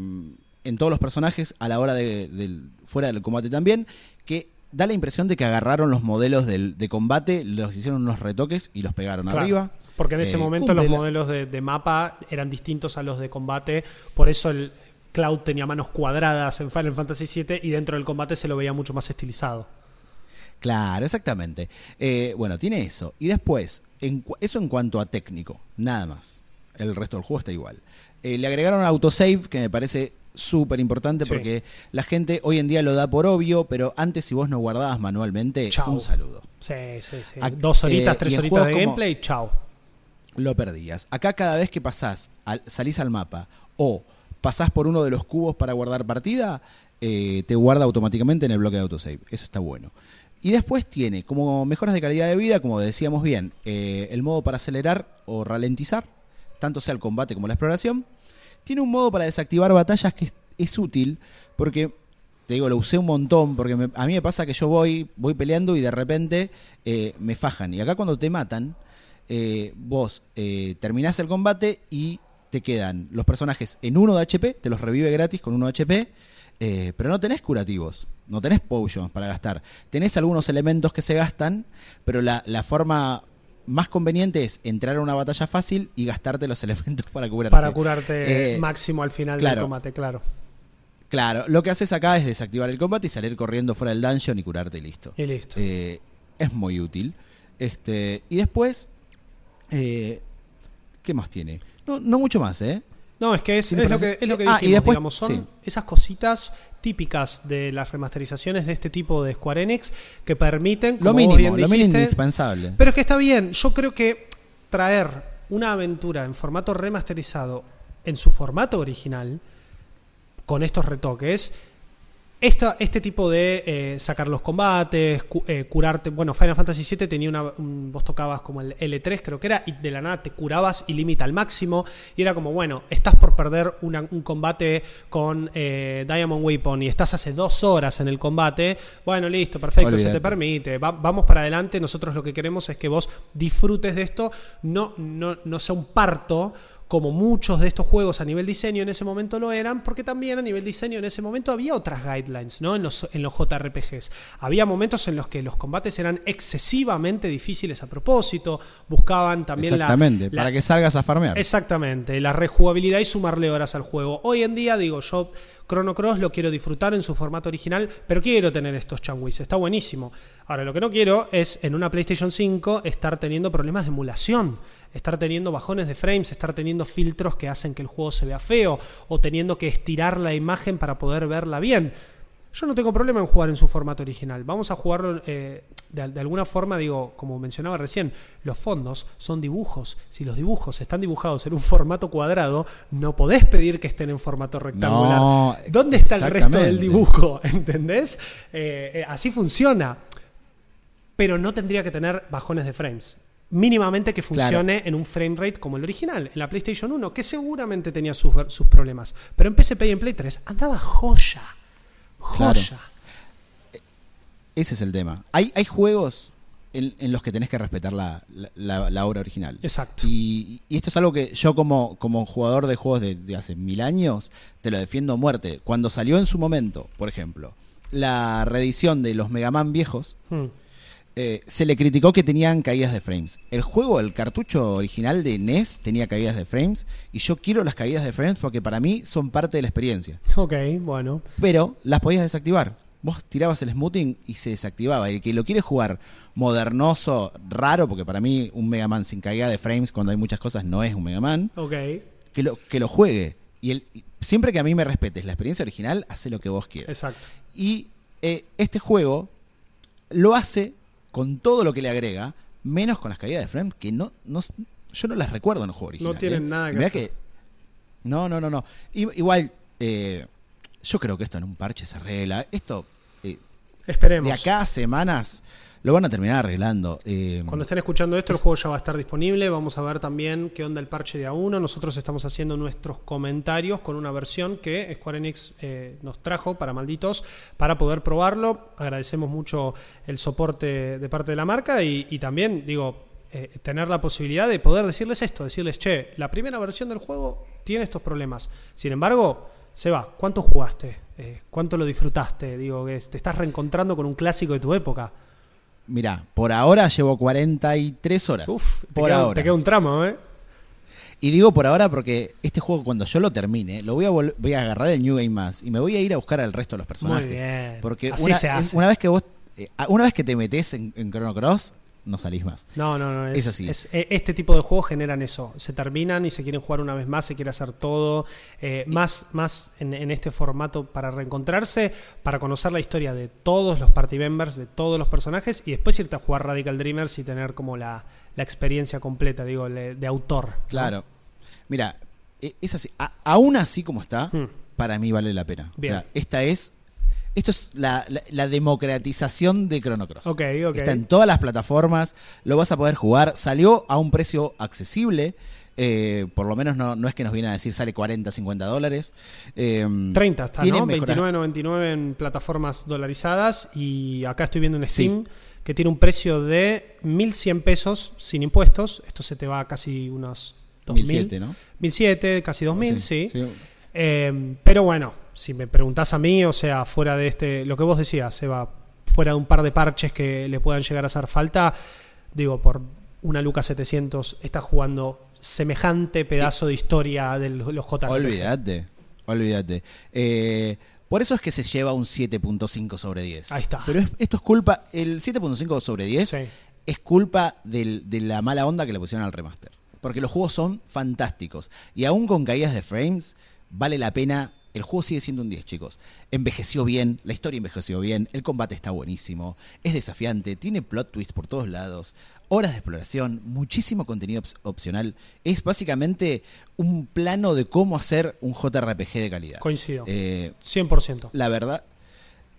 [SPEAKER 2] en todos los personajes a la hora de, fuera del combate también, que da la impresión de que agarraron los modelos del- de combate, los hicieron unos retoques y los pegaron
[SPEAKER 1] Claro.
[SPEAKER 2] arriba.
[SPEAKER 1] Porque en ese momento los modelos de, de mapa eran distintos a los de combate. Por eso el Cloud tenía manos cuadradas en Final Fantasy VII y dentro del combate se lo veía mucho más estilizado.
[SPEAKER 2] Claro, exactamente. Bueno, tiene eso. Y después, en eso en cuanto a técnico, nada más. El resto del juego está igual. Eh, le agregaron autosave, que me parece súper importante
[SPEAKER 1] Sí.
[SPEAKER 2] porque la gente hoy en día lo da por obvio, pero antes si vos no guardabas manualmente,
[SPEAKER 1] Chau.
[SPEAKER 2] un saludo.
[SPEAKER 1] Sí, sí, sí. Dos horitas,
[SPEAKER 2] eh,
[SPEAKER 1] tres horitas de gameplay, chao.
[SPEAKER 2] Lo perdías. Acá cada vez que pasás, al- salís al mapa o pasás por uno de los cubos para guardar partida, eh, te guarda automáticamente en el bloque de autosave. Eso está bueno. Y después tiene como mejoras de calidad de vida, como decíamos bien, eh, el modo para acelerar o ralentizar, tanto sea el combate como la exploración. Tiene un modo para desactivar batallas que es, útil porque, te digo, lo usé un montón porque me- a mí me pasa que yo voy, voy peleando y de repente eh, me fajan. Y acá cuando te matan, eh, vos terminás el combate y te quedan los personajes en 1 de HP, te los revive gratis con 1 de HP, eh, pero no tenés curativos, no tenés potions para gastar. Tenés algunos elementos que se gastan, pero la, la forma más conveniente es entrar a una batalla fácil y gastarte los [LAUGHS] elementos para curarte.
[SPEAKER 1] Para curarte
[SPEAKER 2] Eh,
[SPEAKER 1] máximo al final del combate, claro.
[SPEAKER 2] Claro, lo que haces acá es desactivar el combate y salir corriendo fuera del dungeon y curarte y listo.
[SPEAKER 1] Y listo.
[SPEAKER 2] Eh, es muy útil. Este, y después, eh, ¿qué más tiene? No, no mucho más, ¿eh?
[SPEAKER 1] No, es que es, es lo, que, es lo que
[SPEAKER 2] Ah,
[SPEAKER 1] dijimos,
[SPEAKER 2] y después-
[SPEAKER 1] digamos, son
[SPEAKER 2] sí.
[SPEAKER 1] esas cositas típicas de las remasterizaciones de este tipo de Square Enix que permiten,
[SPEAKER 2] Lo
[SPEAKER 1] como
[SPEAKER 2] mínimo,
[SPEAKER 1] bien
[SPEAKER 2] lo mínimo indispensable.
[SPEAKER 1] Pero es que está bien, yo creo que traer una aventura en formato remasterizado en su formato original, con estos retoques, esta, este tipo de eh, sacar los combates, cu- eh, curarte. Bueno, Final Fantasy VII tenía una. un- vos tocabas como el L3, creo que era, y de la nada te curabas y limita al máximo. Y era como, bueno, estás por perder una- un combate con eh, Diamond Weapon y estás hace dos horas en el combate. Bueno, listo, perfecto, se te
[SPEAKER 2] Olvídate.
[SPEAKER 1] permite. Va- vamos para adelante. Nosotros lo que queremos es que vos disfrutes de esto, no, no, no sea un parto como muchos de estos juegos a nivel diseño en ese momento lo eran, porque también a nivel diseño en ese momento había otras guidelines, ¿no? En los, en los JRPGs. Había momentos en los que los combates eran excesivamente difíciles a propósito, buscaban también la-
[SPEAKER 2] Exactamente,
[SPEAKER 1] la,
[SPEAKER 2] para que salgas a farmear.
[SPEAKER 1] Exactamente, la rejugabilidad y sumarle horas al juego. Hoy en día, digo, yo Chrono Cross lo quiero disfrutar en su formato original, pero quiero tener estos changuis, está buenísimo. Ahora, lo que no quiero es en una PlayStation 5 estar teniendo problemas de emulación, estar teniendo bajones de frames, estar teniendo filtros que hacen que el juego se vea feo, o teniendo que estirar la imagen para poder verla bien. Yo no tengo problema en jugar en su formato original. Vamos a jugarlo eh, de, de alguna forma, digo, como mencionaba recién, los fondos son dibujos. Si los dibujos están dibujados en un formato cuadrado, no podés pedir que estén en formato rectangular.
[SPEAKER 2] No,
[SPEAKER 1] ¿Dónde está el resto del dibujo? [LAUGHS] ¿Entendés? Eh, eh, así funciona. Pero no tendría que tener bajones de frames. Mínimamente que funcione en un frame rate como el original, en la PlayStation 1, que seguramente tenía sus, sus problemas. Pero en PSP y en Play 3 andaba joya.
[SPEAKER 2] Claro.
[SPEAKER 1] Joya.
[SPEAKER 2] Ese es el tema. Hay, hay juegos en, en los que tenés que respetar la, la- la- la obra original.
[SPEAKER 1] Exacto.
[SPEAKER 2] Y, y esto es algo que yo como, como jugador de juegos de, de hace mil años te lo defiendo a muerte. Cuando salió en su momento, por ejemplo, la reedición de los Mega Man viejos,
[SPEAKER 1] Hmm.
[SPEAKER 2] Eh, se le criticó que tenían caídas de frames. El juego, el cartucho original de NES tenía caídas de frames y yo quiero las caídas de frames porque para mí son parte de la experiencia.
[SPEAKER 1] Ok, bueno.
[SPEAKER 2] Pero las podías desactivar. Vos tirabas el smoothing y se desactivaba. El que lo quiere jugar modernoso, raro, porque para mí un Mega Man sin caída de frames cuando hay muchas cosas no es un Mega Man,
[SPEAKER 1] Ok.
[SPEAKER 2] que lo, que lo juegue. Y el, y siempre que a mí me respetes la experiencia original, hace lo que vos quieras.
[SPEAKER 1] Exacto.
[SPEAKER 2] Y eh, este juego lo hace con todo lo que le agrega, menos con las caídas de frames, que no, no yo no las recuerdo en el juego original.
[SPEAKER 1] No tienen
[SPEAKER 2] ¿eh?
[SPEAKER 1] nada que
[SPEAKER 2] Mirá
[SPEAKER 1] hacer.
[SPEAKER 2] no, no, no, no. I- Igual, eh, yo creo que esto en un parche se arregla. Esto, eh,
[SPEAKER 1] Esperemos.
[SPEAKER 2] de acá a semanas, lo van a terminar arreglando. Eh,
[SPEAKER 1] Cuando estén escuchando esto, el juego ya va a estar disponible. Vamos a ver también qué onda el parche de A1. Nosotros estamos haciendo nuestros comentarios con una versión que Square Enix eh, nos trajo para malditos para poder probarlo. Agradecemos mucho el soporte de parte de la marca y, y también, digo, eh, tener la posibilidad de poder decirles esto: decirles, che, la primera versión del juego tiene estos problemas. Sin embargo, Seba, ¿cuánto jugaste? Eh, ¿Cuánto lo disfrutaste? Digo, que te estás reencontrando con un clásico de tu época.
[SPEAKER 2] Mirá, por ahora llevo 43 horas.
[SPEAKER 1] Uf, te
[SPEAKER 2] por
[SPEAKER 1] queda,
[SPEAKER 2] ahora.
[SPEAKER 1] te queda un tramo, ¿eh?
[SPEAKER 2] Y digo por ahora porque este juego cuando yo lo termine, lo voy a voy a agarrar el New Game Más y me voy a ir a buscar al resto de los personajes.
[SPEAKER 1] bien.
[SPEAKER 2] Porque
[SPEAKER 1] Así
[SPEAKER 2] una,
[SPEAKER 1] se hace.
[SPEAKER 2] una vez que vos eh, una vez que te metes en, en Chrono Cross, no salís más.
[SPEAKER 1] No, no, no. Es,
[SPEAKER 2] Es así.
[SPEAKER 1] es- eh, este tipo de juegos generan eso. Se terminan y se quieren jugar una vez más, se quiere hacer todo. eh, más más en, en este formato para reencontrarse, para conocer la historia de todos los party members, de todos los personajes y después irte a jugar Radical Dreamers y tener como la, la experiencia completa, digo, de autor. ¿no?
[SPEAKER 2] Claro. Mira, e- es así. A- aún así como está,
[SPEAKER 1] Hmm.
[SPEAKER 2] para mí vale la pena.
[SPEAKER 1] Bien.
[SPEAKER 2] O sea, esta es Esto es la, la- la democratización de Chrono Cross.
[SPEAKER 1] Ok, ok.
[SPEAKER 2] Está en todas las plataformas, lo vas a poder jugar. Salió a un precio accesible. eh, por lo menos no, no es que nos viene a decir sale 40, 50 dólares. Eh,
[SPEAKER 1] 30 está, ¿no?
[SPEAKER 2] mejoras-
[SPEAKER 1] 29.99 en plataformas dolarizadas y acá estoy viendo en
[SPEAKER 2] Sí.
[SPEAKER 1] Steam que tiene un precio de 1.100 pesos sin impuestos. Esto se te va a casi unos 2.000.
[SPEAKER 2] 1007, ¿no?
[SPEAKER 1] 1.007, casi 2.000, sí.
[SPEAKER 2] sí.
[SPEAKER 1] Eh, pero bueno, si me preguntás a mí, o sea, fuera de este, lo que vos decías, Seba, fuera de un par de parches que le puedan llegar a hacer falta, digo, por una Luca 700 está jugando semejante pedazo de historia de los JRPG.
[SPEAKER 2] Olvídate, olvídate. Eh, por eso es que se lleva un 7.5 sobre 10.
[SPEAKER 1] Ahí está.
[SPEAKER 2] Pero es- esto es culpa, el 7.5 sobre 10
[SPEAKER 1] Sí.
[SPEAKER 2] es culpa del- de la mala onda que le pusieron al remaster. Porque los juegos son fantásticos. Y aún con caídas de frames, vale la pena. El juego sigue siendo un 10, chicos. Envejeció bien, la historia envejeció bien, el combate está buenísimo, es desafiante, tiene plot twist por todos lados, horas de exploración, muchísimo contenido opcional. Es básicamente un plano de cómo hacer un JRPG de calidad.
[SPEAKER 1] Coincido.
[SPEAKER 2] Eh,
[SPEAKER 1] 100%.
[SPEAKER 2] la verdad.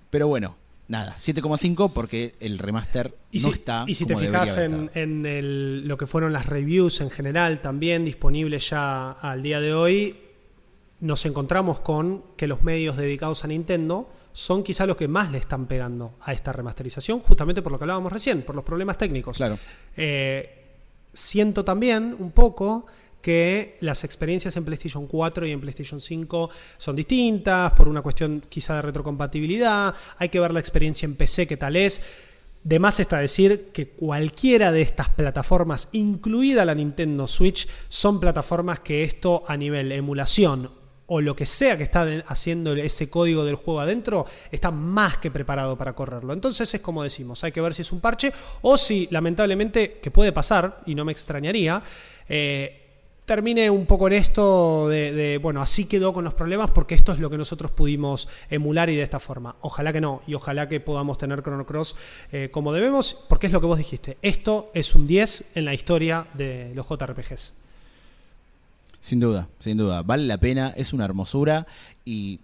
[SPEAKER 2] Pero bueno, nada, 7,5 porque el remaster
[SPEAKER 1] Y
[SPEAKER 2] no
[SPEAKER 1] si,
[SPEAKER 2] está
[SPEAKER 1] y si
[SPEAKER 2] como
[SPEAKER 1] te fijas en, en el- lo que fueron las reviews en general, también disponibles ya al día de hoy, nos encontramos con que los medios dedicados a Nintendo son quizá los que más le están pegando a esta remasterización, justamente por lo que hablábamos recién, por los problemas técnicos.
[SPEAKER 2] Claro.
[SPEAKER 1] Eh, siento también un poco que las experiencias en PlayStation 4 y en PlayStation 5 son distintas por una cuestión quizá de retrocompatibilidad. Hay que ver la experiencia en PC, qué tal es. De más está decir que cualquiera de estas plataformas, incluida la Nintendo Switch, son plataformas que esto a nivel emulación o lo que sea que está haciendo ese código del juego adentro, está más que preparado para correrlo. Entonces es como decimos, hay que ver si es un parche o si lamentablemente, que puede pasar, y no me extrañaría, eh, termine un poco en esto de, de, bueno, así quedó con los problemas porque esto es lo que nosotros pudimos emular y de esta forma. Ojalá que no, y ojalá que podamos tener Chrono Cross eh, como debemos, porque es lo que vos dijiste. Esto es un 10 en la historia de los JRPGs.
[SPEAKER 2] Sin duda, sin duda. Vale la pena, es una hermosura y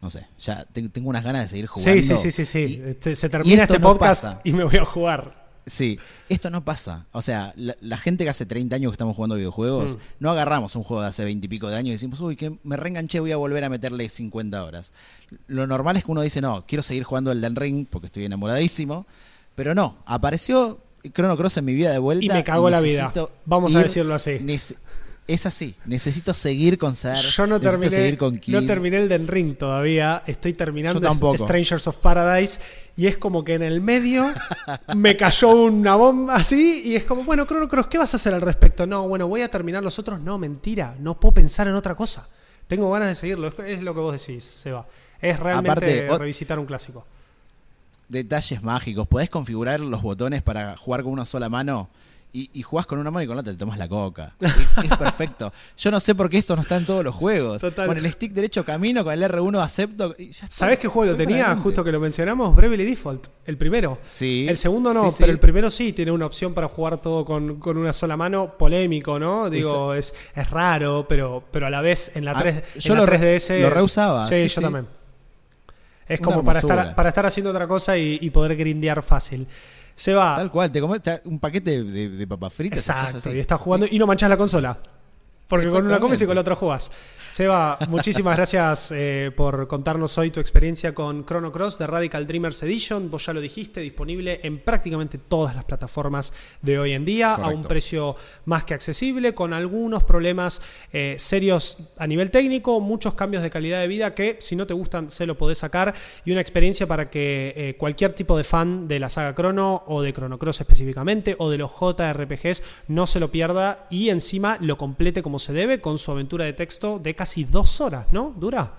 [SPEAKER 2] no sé, ya te- tengo unas ganas de seguir jugando.
[SPEAKER 1] Sí, sí, sí, sí, sí.
[SPEAKER 2] Y-
[SPEAKER 1] Este, se
[SPEAKER 2] y
[SPEAKER 1] termina este
[SPEAKER 2] no
[SPEAKER 1] podcast
[SPEAKER 2] pasa.
[SPEAKER 1] y me voy a jugar.
[SPEAKER 2] Sí, esto no pasa. O sea, la, la gente que hace 30 años que estamos jugando videojuegos,
[SPEAKER 1] Mm.
[SPEAKER 2] no agarramos un juego de hace 20 y pico de años y decimos, uy, que me reenganché, voy a volver a meterle 50 horas. Lo normal es que uno dice, no, quiero seguir jugando el Den Ring porque estoy enamoradísimo. Pero no, apareció Chrono Cross en mi vida de vuelta.
[SPEAKER 1] Y me cagó la vida. Vamos a
[SPEAKER 2] ir-
[SPEAKER 1] decirlo así.
[SPEAKER 2] Es así, necesito seguir con Ser,
[SPEAKER 1] Yo no terminé,
[SPEAKER 2] seguir con
[SPEAKER 1] no terminé el Den Ring todavía. Estoy terminando. Strangers of Paradise. Y es como que en el medio [LAUGHS] me cayó una bomba así. Y es como, bueno, Chrono Cross, ¿qué vas a hacer al respecto? No, bueno, voy a terminar los otros. No, mentira. No puedo pensar en otra cosa. Tengo ganas de seguirlo. Es- Es lo que vos decís, Seba. Es realmente
[SPEAKER 2] Aparte,
[SPEAKER 1] revisitar un clásico.
[SPEAKER 2] detalles mágicos. Podés configurar los botones para jugar con una sola mano y, y jugás con una mano y con la otra te tomas la coca. Es, es perfecto. Yo no sé por qué esto no está en todos los juegos.
[SPEAKER 1] Total.
[SPEAKER 2] Con el stick derecho camino, con el R1 acepto. Y ya está.
[SPEAKER 1] ¿Sabés qué juego lo tenía? Justo que lo mencionamos, Bravely Default, el primero.
[SPEAKER 2] Sí.
[SPEAKER 1] El segundo no,
[SPEAKER 2] Sí, sí.
[SPEAKER 1] pero el primero sí tiene una opción para jugar todo con, con una sola mano, polémico, ¿no? Digo, es, es raro, pero, pero a la vez en la,
[SPEAKER 2] Ah,
[SPEAKER 1] 3,
[SPEAKER 2] yo
[SPEAKER 1] en la
[SPEAKER 2] lo re-
[SPEAKER 1] 3DS.
[SPEAKER 2] lo reusaba,
[SPEAKER 1] Sí,
[SPEAKER 2] sí,
[SPEAKER 1] yo también. Es
[SPEAKER 2] Una
[SPEAKER 1] como para estar, para estar haciendo otra cosa y, y poder grindear fácil. Se va.
[SPEAKER 2] Tal cual, te comes un paquete de, de papas fritas. estás
[SPEAKER 1] Exacto,
[SPEAKER 2] así.
[SPEAKER 1] y estás jugando y no manchas la consola. Porque con una comes y con la otra jugas. Seba, muchísimas gracias eh, por contarnos hoy tu experiencia con Chrono Cross de Radical Dreamers Edition. Vos ya lo dijiste, disponible en prácticamente todas las plataformas de hoy en día, a un precio más que accesible, con algunos problemas eh, serios a nivel técnico, muchos cambios de calidad de vida que si no te gustan se lo podés sacar y una experiencia para que eh, cualquier tipo de fan de la saga Chrono o de Chrono Cross específicamente o de los JRPGs no se lo pierda y encima lo complete como se debe con su aventura de texto de casi dos horas, ¿no? ¿Dura?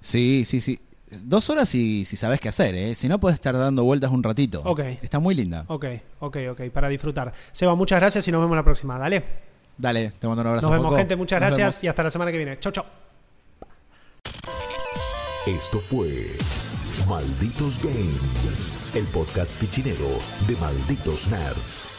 [SPEAKER 2] Sí, sí, sí. Dos horas si, si sabes qué hacer, ¿eh? Si no, puedes estar dando vueltas un ratito.
[SPEAKER 1] Ok.
[SPEAKER 2] Está muy linda.
[SPEAKER 1] Ok, ok, ok, para disfrutar. Seba, muchas gracias y nos vemos la próxima. Dale.
[SPEAKER 2] Dale, te mando un abrazo.
[SPEAKER 1] Nos vemos, gente. Muchas
[SPEAKER 2] Nos
[SPEAKER 1] gracias
[SPEAKER 2] vemos.
[SPEAKER 1] y hasta la semana que viene. Chau, chau.
[SPEAKER 3] Esto fue Malditos Games, el podcast fichinero de Malditos Nerds.